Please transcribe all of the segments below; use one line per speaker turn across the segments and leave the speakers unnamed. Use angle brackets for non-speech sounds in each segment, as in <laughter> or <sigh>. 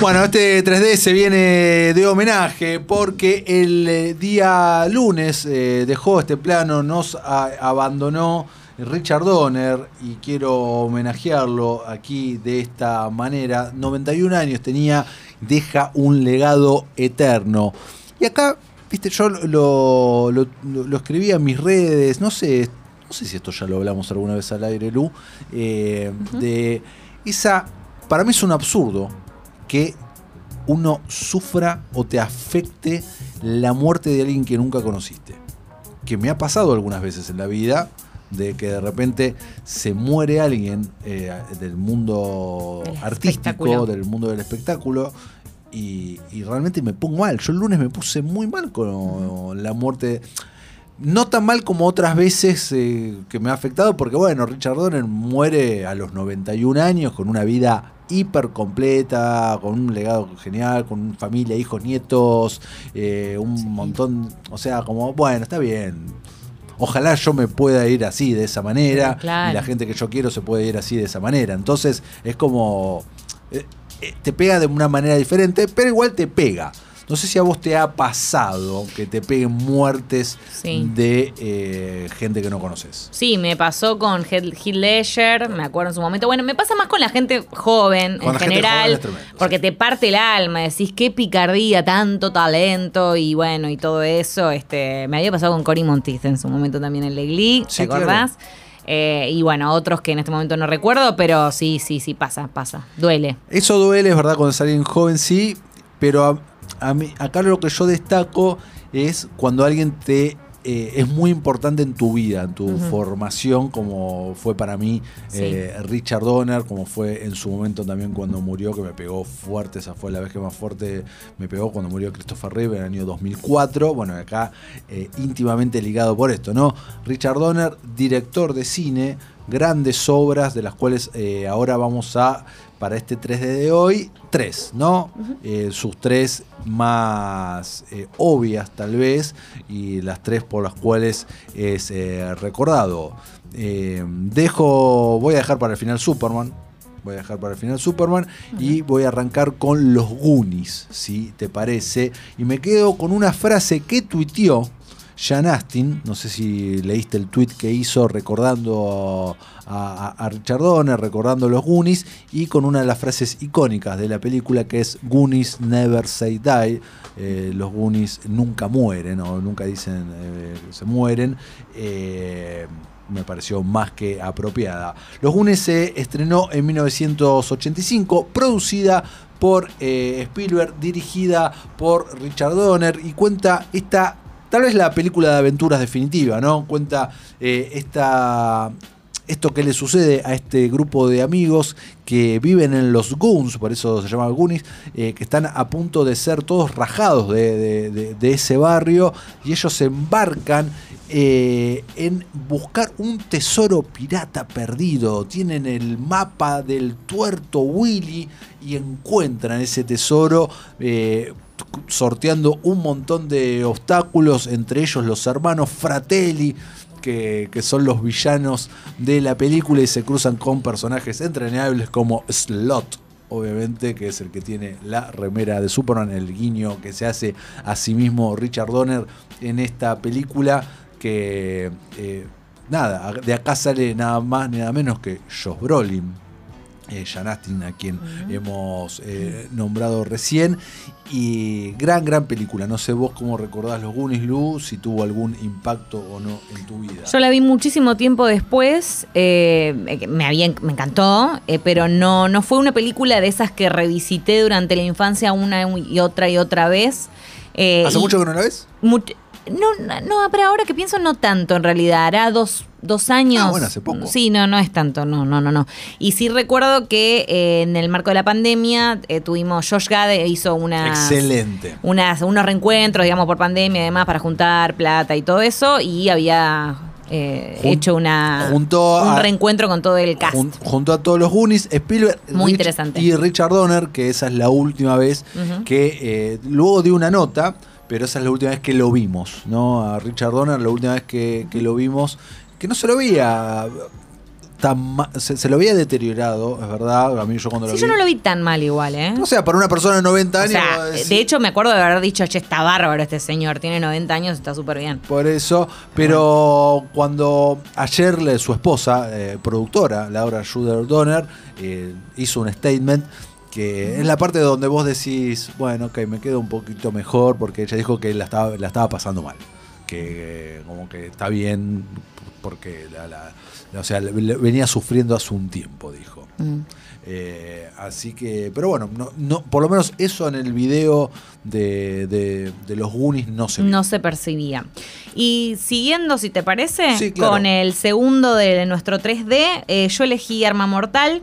Bueno, este 3D se viene de homenaje porque el eh, día lunes eh, dejó este plano, nos abandonó Richard Donner y quiero homenajearlo aquí de esta manera. 91 años tenía, deja un legado eterno. Y acá, viste, yo lo, lo, lo- lo escribí en mis redes, no sé, no sé si esto ya lo hablamos alguna vez al aire, Lu, eh, de esa, para mí es un absurdo que uno sufra o te afecte la muerte de alguien que nunca conociste. Que me ha pasado algunas veces en la vida, de que de repente se muere alguien eh, del mundo
Del
artístico, del mundo del espectáculo, y, y realmente me pongo mal. Yo el lunes me puse muy mal con la muerte. No tan mal como otras veces eh, que me ha afectado, porque bueno, Richard Donner muere a los 91 años con una vida hiper completa, con un legado genial, con familia, hijos, nietos, eh, un montón, o sea, como, bueno, está bien. Ojalá yo me pueda ir así, de esa manera,
Claro.
y la gente que yo quiero se puede ir así, de esa manera. Entonces, es como, eh, te pega de una manera diferente, pero igual te pega. No sé si a vos te ha pasado que te peguen muertes
Sí.
de eh, gente que no conoces.
Sí, me pasó con Heath Ledger, me acuerdo en su momento. Bueno, me pasa más con la gente joven
Con
en general,
joven es tremendo,
porque
sí.
te parte el alma, decís qué picardía, tanto talento y bueno, y todo eso. Este, me había pasado con Cory Monteith en su momento también en Legli, ¿te
Sí, claro.
Eh, y bueno, otros que en este momento no recuerdo, pero sí, sí, sí, pasa, pasa. Duele.
Eso duele, es verdad, cuando es alguien joven, sí, pero a, a mí, acá lo que yo destaco es cuando alguien te eh, es muy importante en tu vida, en tu formación, como fue para mí
Sí.
eh, Richard Donner, como fue en su momento también cuando murió, que me pegó fuerte, esa fue la vez que más fuerte me pegó cuando murió Christopher Reeve en el año 2004. Bueno, acá eh, íntimamente ligado por esto, ¿no? Richard Donner, director de cine, grandes obras de las cuales ahora vamos a, para este 3D de hoy, tres, ¿no? Eh, sus tres más eh, obvias tal vez y las tres por las cuales es eh, recordado. Dejo, voy a dejar para el final Superman. Voy a dejar para el final Superman y voy a arrancar con los Goonies, si te parece. Y me quedo con una frase que tuiteó Jan Astin, no sé si leíste el tweet que hizo recordando a, a- a Richard Donner, recordando los Goonies, y con una de las frases icónicas de la película que es Goonies never say die, eh, los Goonies nunca mueren, o nunca dicen eh, se mueren. eh, me pareció más que apropiada. Los Goonies se estrenó en 1985, producida por eh, Spielberg, dirigida por Richard Donner y cuenta esta, tal vez la película de aventuras definitiva, ¿no? Cuenta eh, esta, esto que le sucede a este grupo de amigos que viven en los Goons, por eso se llama Goonies, eh, que están a punto de ser todos rajados de, ese barrio y ellos se embarcan eh, en buscar un tesoro pirata perdido. Tienen el mapa del tuerto Willy y encuentran ese tesoro. Sorteando un montón de obstáculos, entre ellos los hermanos Fratelli, que, que son los villanos de la película y se cruzan con personajes entrañables como Slot. Obviamente, que es el que tiene la remera de Superman, el guiño que se hace a sí mismo Richard Donner en esta película. Que eh, nada, de acá sale nada más nada menos que Josh Brolin, eh, Jan Astin, a quien hemos eh, nombrado recién. Y gran, gran película. No sé vos cómo recordás los Goonies, Lu, si tuvo algún impacto o no en tu vida.
Yo la vi muchísimo tiempo después, eh, me, había, me encantó, eh, pero no, no fue una película de esas que revisité durante la infancia una y otra y otra vez. Eh,
¿Hace
y
mucho que no la ves?
No, no, no, pero ahora que pienso no tanto en realidad, hará dos, dos años.
Ah, bueno, hace poco.
Sí, no, no es tanto, no, no, no, no. Y sí recuerdo que eh, en el marco de la pandemia eh, tuvimos, Josh Gad hizo una
Excelente.
unas, unos reencuentros, digamos, por pandemia y demás, para juntar plata y todo eso, y había eh,
Jun-
hecho una
junto
un
a-
reencuentro con todo el cast.
Jun- junto a todos los Goonies, Spielberg
Muy
Rich-
interesante.
y Richard Donner, que esa es la última vez que eh, luego dio una nota, pero esa es la última vez que lo vimos, ¿no? A Richard Donner, la última vez que, que lo vimos, que no se lo veía tan se, se lo había deteriorado, es verdad. A mí yo cuando
Sí,
lo
yo
vi.
no lo vi tan mal igual, ¿eh?
O sea, para una persona de 90
O
años.
sea, de hecho me acuerdo de haber dicho, che, está bárbaro este señor, tiene 90 años, está súper bien.
Por eso, pero cuando ayer su esposa, eh, productora, Laura Schroeder Donner, eh, hizo un statement que es la parte donde vos decís, bueno, ok, me quedo un poquito mejor porque ella dijo que la estaba, la estaba pasando mal, que eh, como que está bien porque la, la- la- o sea, venía sufriendo hace un tiempo, dijo.
Mm.
Eh, así que, pero bueno, no, no, por lo menos eso en el video de, de- de los Goonies no se vio.
No se percibía. Y siguiendo, si te parece,
Sí, claro.
con el segundo de nuestro 3D, eh, yo elegí Arma Mortal,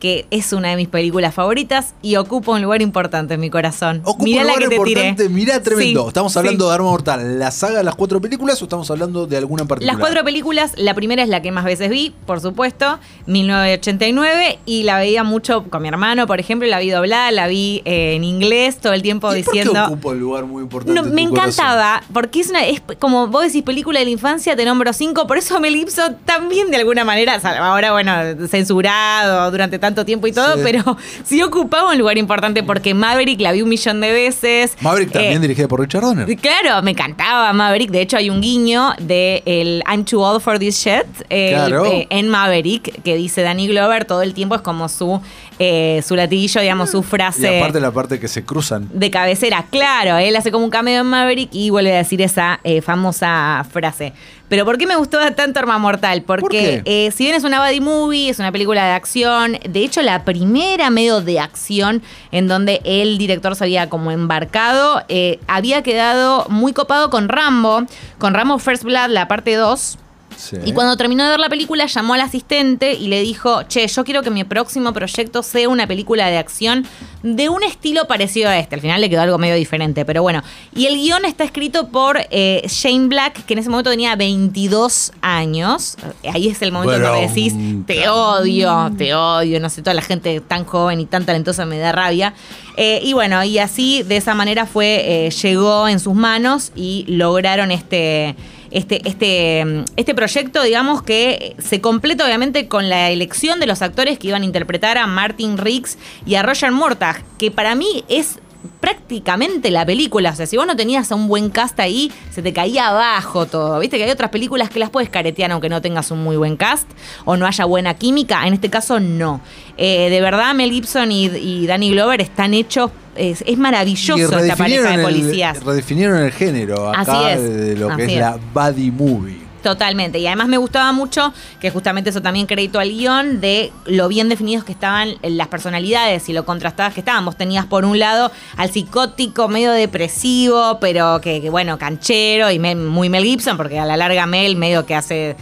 que es una de mis películas favoritas y ocupa un lugar importante en mi corazón.
Ocupa
Mirá
un
la
lugar
que te
importante,
tiré.
mirá tremendo.
Sí,
¿Estamos
sí.
hablando de Arma Mortal, la saga de las cuatro películas o estamos hablando de alguna en particular?
Las cuatro películas, la primera es la que más veces vi, por supuesto, 1989, y la veía mucho con mi hermano, por ejemplo, la vi doblada, la vi eh, en inglés todo el tiempo
¿Y por qué
diciendo...
ocupa un lugar muy importante?
No,
en
me
corazón?
encantaba, porque es una, es como vos decís película de la infancia, te nombro cinco, por eso Mel Gibson también de alguna manera, ahora bueno, censurado durante tanto tiempo y todo,
Sí.
pero <laughs> sí ocupaba un lugar importante porque Maverick la vi un millón de veces.
Maverick también
Eh,
dirigida por Richard Donner.
Claro, me encantaba Maverick. De hecho, hay un guiño de el I'm too old for this shit el,
Claro.
eh, en Maverick que dice Danny Glover todo el tiempo es como su eh, su latillo, digamos, su
Y
frase
aparte la parte que se cruzan.
de cabecera. Claro, él hace como un cameo en Maverick y vuelve a decir esa eh, famosa frase. Pero ¿por qué me gustó tanto Arma Mortal? Porque eh, si bien es una buddy movie, es una película de acción, de hecho la primera medio de acción en donde el director se había como embarcado, eh, había quedado muy copado con Rambo, con Rambo First Blood, la parte 2.
Sí.
Y cuando terminó de ver la película, llamó al asistente y le dijo, che, yo quiero que mi próximo proyecto sea una película de acción de un estilo parecido a este. Al final le quedó algo medio diferente, pero bueno. Y el guion está escrito por eh, Shane Black, que en ese momento tenía 22 años. Ahí es el momento en donde decís, te odio, te odio, no sé, toda la gente tan joven y tan talentosa me da rabia. Eh, y bueno, y así, de esa manera fue, eh, llegó en sus manos y lograron este este, este, este proyecto, digamos, que se completa obviamente con la elección de los actores que iban a interpretar a Martin Riggs y a Roger Mortag, que para mí es prácticamente la película. O sea, si vos no tenías a un buen cast ahí, se te caía abajo todo. Viste que hay otras películas que las puedes caretear aunque no tengas un muy buen cast o no haya buena química. En este caso, no. Eh, de verdad, Mel Gibson y, y Danny Glover están hechos. Es, es maravilloso esta pareja de
el-
policías.
redefinieron el género acá
Así es,
de lo que
así
es,
es.
la buddy movie.
Totalmente. Y además me gustaba mucho, que justamente eso también crédito al guion, de lo bien definidos que estaban las personalidades y lo contrastadas que estaban. Vos tenías por un lado al psicótico medio depresivo, pero que, que, bueno, canchero y me- muy Mel Gibson, porque a la larga Mel medio que hace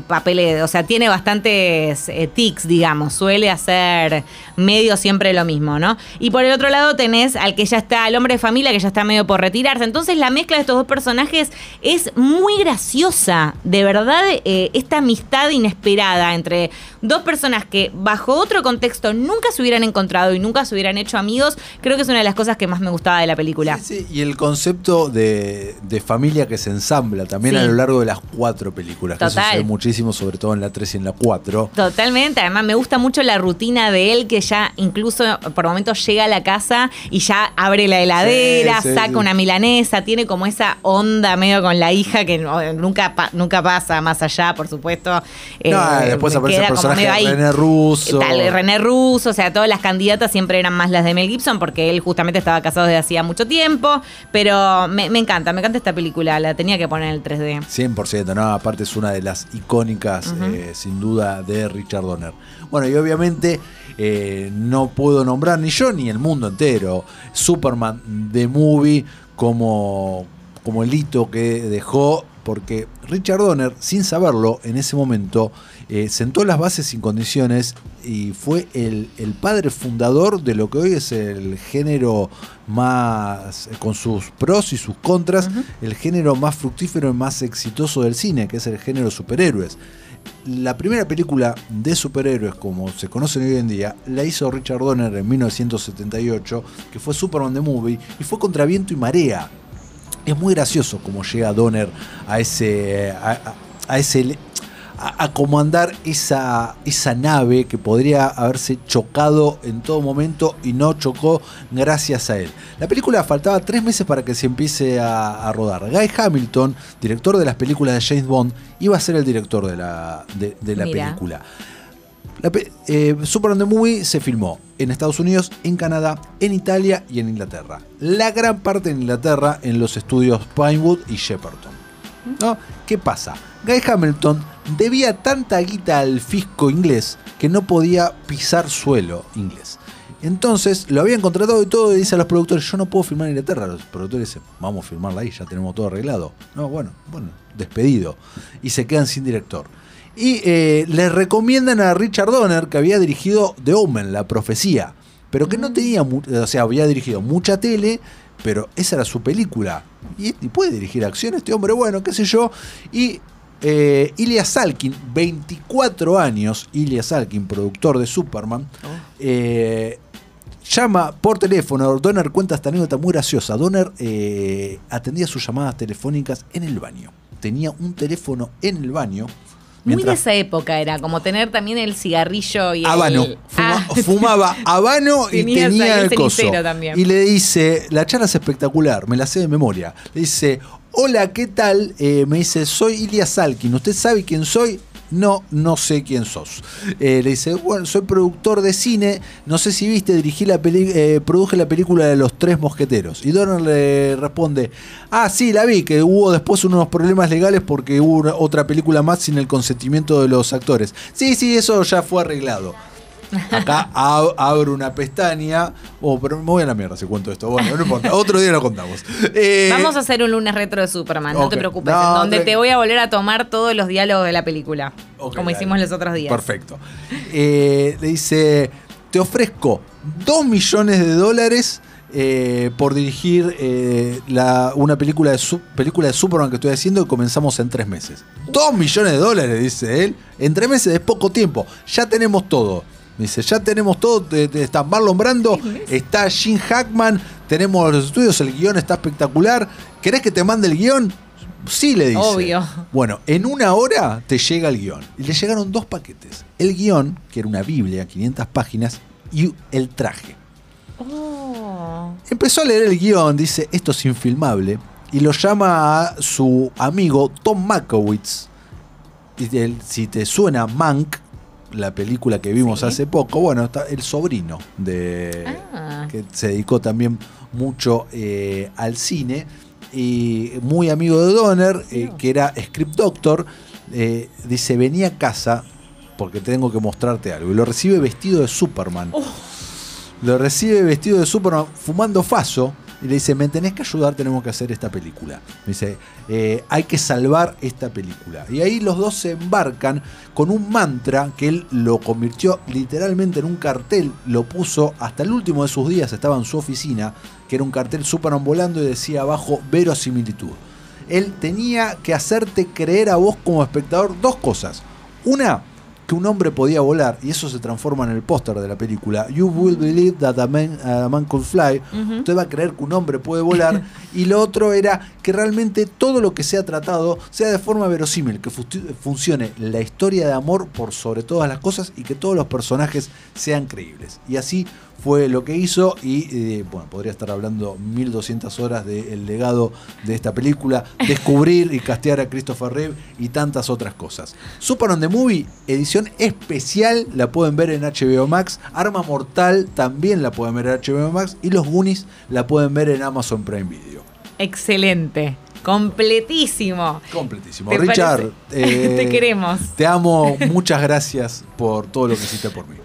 papeles, o sea, tiene bastantes eh, tics, digamos, suele hacer medio siempre lo mismo, ¿no? Y por el otro lado tenés al que ya está, al hombre de familia que ya está medio por retirarse. Entonces la mezcla de estos dos personajes es muy graciosa, de verdad, eh, esta amistad inesperada entre dos personas que bajo otro contexto nunca se hubieran encontrado y nunca se hubieran hecho amigos, creo que es una de las cosas que más me gustaba de la película.
Sí, sí, y el concepto de, de familia que se ensambla también
Sí.
a lo largo de las cuatro películas. Que
Total.
se ve muchísimo, sobre todo en la 3 y en la 4.
Totalmente, además me gusta mucho la rutina de él que ya incluso por momentos llega a la casa y ya abre la heladera,
Sí,
saca una milanesa, tiene como esa onda medio con la hija que no- nunca, nunca pasa más allá, por supuesto.
No,
Eh,
después aparece el personaje René Russo.
Tal, René Russo, o sea, todas las candidatas siempre eran más las de Mel Gibson porque él justamente estaba casado desde hacía mucho tiempo, pero me, me encanta, me encanta esta película, la tenía que poner en el 3D.
100%, no, aparte es una de las icónicas, eh, sin duda, de Richard Donner. Bueno, y obviamente eh, no puedo nombrar ni yo ni el mundo entero Superman The Movie como, como el hito que dejó, porque Richard Donner, sin saberlo, en ese momento eh, sentó las bases sin condiciones y fue el, el padre fundador de lo que hoy es el género más, con sus pros y sus contras, el género más fructífero y más exitoso del cine, que es el género superhéroes. La primera película de superhéroes, como se conocen hoy en día, la hizo Richard Donner en 1978, que fue Superman the Movie, y fue contra viento y marea. Es muy gracioso cómo llega Donner a ese, a, a- a ese, a, a comandar esa, esa nave que podría haberse chocado en todo momento y no chocó gracias a él. La película faltaba tres meses para que se empiece a, a rodar. Guy Hamilton, director de las películas de James Bond, iba a ser el director de la, de, de la
Mira.
película. La eh, Superman the Movie se filmó en Estados Unidos, en Canadá, en Italia y en Inglaterra. La gran parte en Inglaterra en los estudios Pinewood y Shepperton. ¿No? ¿Qué pasa? Guy Hamilton debía tanta guita al fisco inglés que no podía pisar suelo inglés. Entonces lo habían contratado y todo y dice a los productores, yo no puedo filmar en Inglaterra. Los productores dicen, vamos a filmarla ahí, ya tenemos todo arreglado. No, bueno, bueno, despedido. Y se quedan sin director. Y eh, le recomiendan a Richard Donner, que había dirigido The Omen, La Profecía, pero que no tenía, mu- o sea, había dirigido mucha tele, pero esa era su película. Y, y puede dirigir acción este hombre, bueno, qué sé yo. Y eh, Ilya Salkin, 24 años, Ilya Salkin, productor de Superman, eh, llama por teléfono. Donner cuenta esta anécdota muy graciosa. Donner eh, atendía sus llamadas telefónicas en el baño. Tenía un teléfono en el baño.
Muy de esa época era, como tener también el cigarrillo y el...
Habano. Fuma-
Ah,
fumaba habano y tenía
el
el coso.
también.
Y le dice, la charla es espectacular, me la sé de memoria. Le dice, hola, ¿qué tal? Eh, me dice, soy Ilya Salkin. ¿Usted sabe quién soy? No, no sé quién sos. Eh, le dice, bueno, soy productor de cine. No sé si viste, dirigí la peli eh, produje la película de los tres mosqueteros. Y Donner le responde, ah, sí, la vi, que hubo después unos problemas legales porque hubo otra película más sin el consentimiento de los actores. Sí, sí, eso ya fue arreglado. <laughs> Acá ab- abro una pestaña. Oh, pero me voy a la mierda si cuento esto. Bueno, no importa. Otro día lo contamos. Eh,
Vamos a hacer un lunes retro de Superman, no te preocupes,
No,
en donde te voy a volver a tomar todos los diálogos de la película, como
dale.
hicimos los otros días.
Perfecto. Eh, le dice: Te ofrezco 2 millones de dólares. eh, por dirigir eh, la- una película de, su- película de Superman que estoy haciendo y comenzamos en tres meses. 2 millones de dólares, dice él. En tres meses es poco tiempo. Ya tenemos todo. Dice, ya tenemos todo. Está Marlon Brando, está Jim Hackman, tenemos los estudios, el guion está espectacular. ¿Querés que te mande el guion? Sí, le dice.
Obvio.
Bueno, en una hora te llega el guion. Y le llegaron dos paquetes. El guion, que era una Biblia, 500 páginas, y el traje.
Oh.
Empezó a leer el guion, dice, esto es infilmable, y lo llama a su amigo Tom Makowitz. Y él, si te suena Mank, la película que vimos
Sí.
hace poco, bueno, está el sobrino de
Ah.
que se dedicó también mucho eh, al cine y muy amigo de Donner, eh, que era script doctor, eh, dice, venía a casa porque tengo que mostrarte algo. Y lo recibe vestido de Superman. Lo recibe vestido de Superman fumando faso. Y le dice, me tenés que ayudar, tenemos que hacer esta película. Dice, eh, hay que salvar esta película. Y ahí los dos se embarcan con un mantra que él lo convirtió literalmente en un cartel, lo puso hasta el último de sus días, estaba en su oficina, que era un cartel Superman volando y decía abajo verosimilitud. Él tenía que hacerte creer a vos como espectador dos cosas. Una, que un hombre podía volar, y eso se transforma en el póster de la película. You will believe that a man, a man could fly.
Ujú.
Usted va a creer que un hombre puede volar. <laughs> y lo otro era que realmente todo lo que sea tratado sea de forma verosímil, que funcione la historia de amor por sobre todas las cosas y que todos los personajes sean creíbles. Y así fue lo que hizo y eh, bueno, podría estar hablando 1200 horas del legado de esta película, <laughs> descubrir y castear a Christopher Reeve y tantas otras cosas. Super on the Movie, edición especial, la pueden ver en HBO Max, Arma Mortal también la pueden ver en HBO Max y Los Goonies la pueden ver en Amazon Prime Video.
Excelente, completísimo.
Completísimo.
¿Te
Richard,
parece? <laughs>
eh,
Te queremos.
Te amo, muchas gracias por todo lo que hiciste por mí.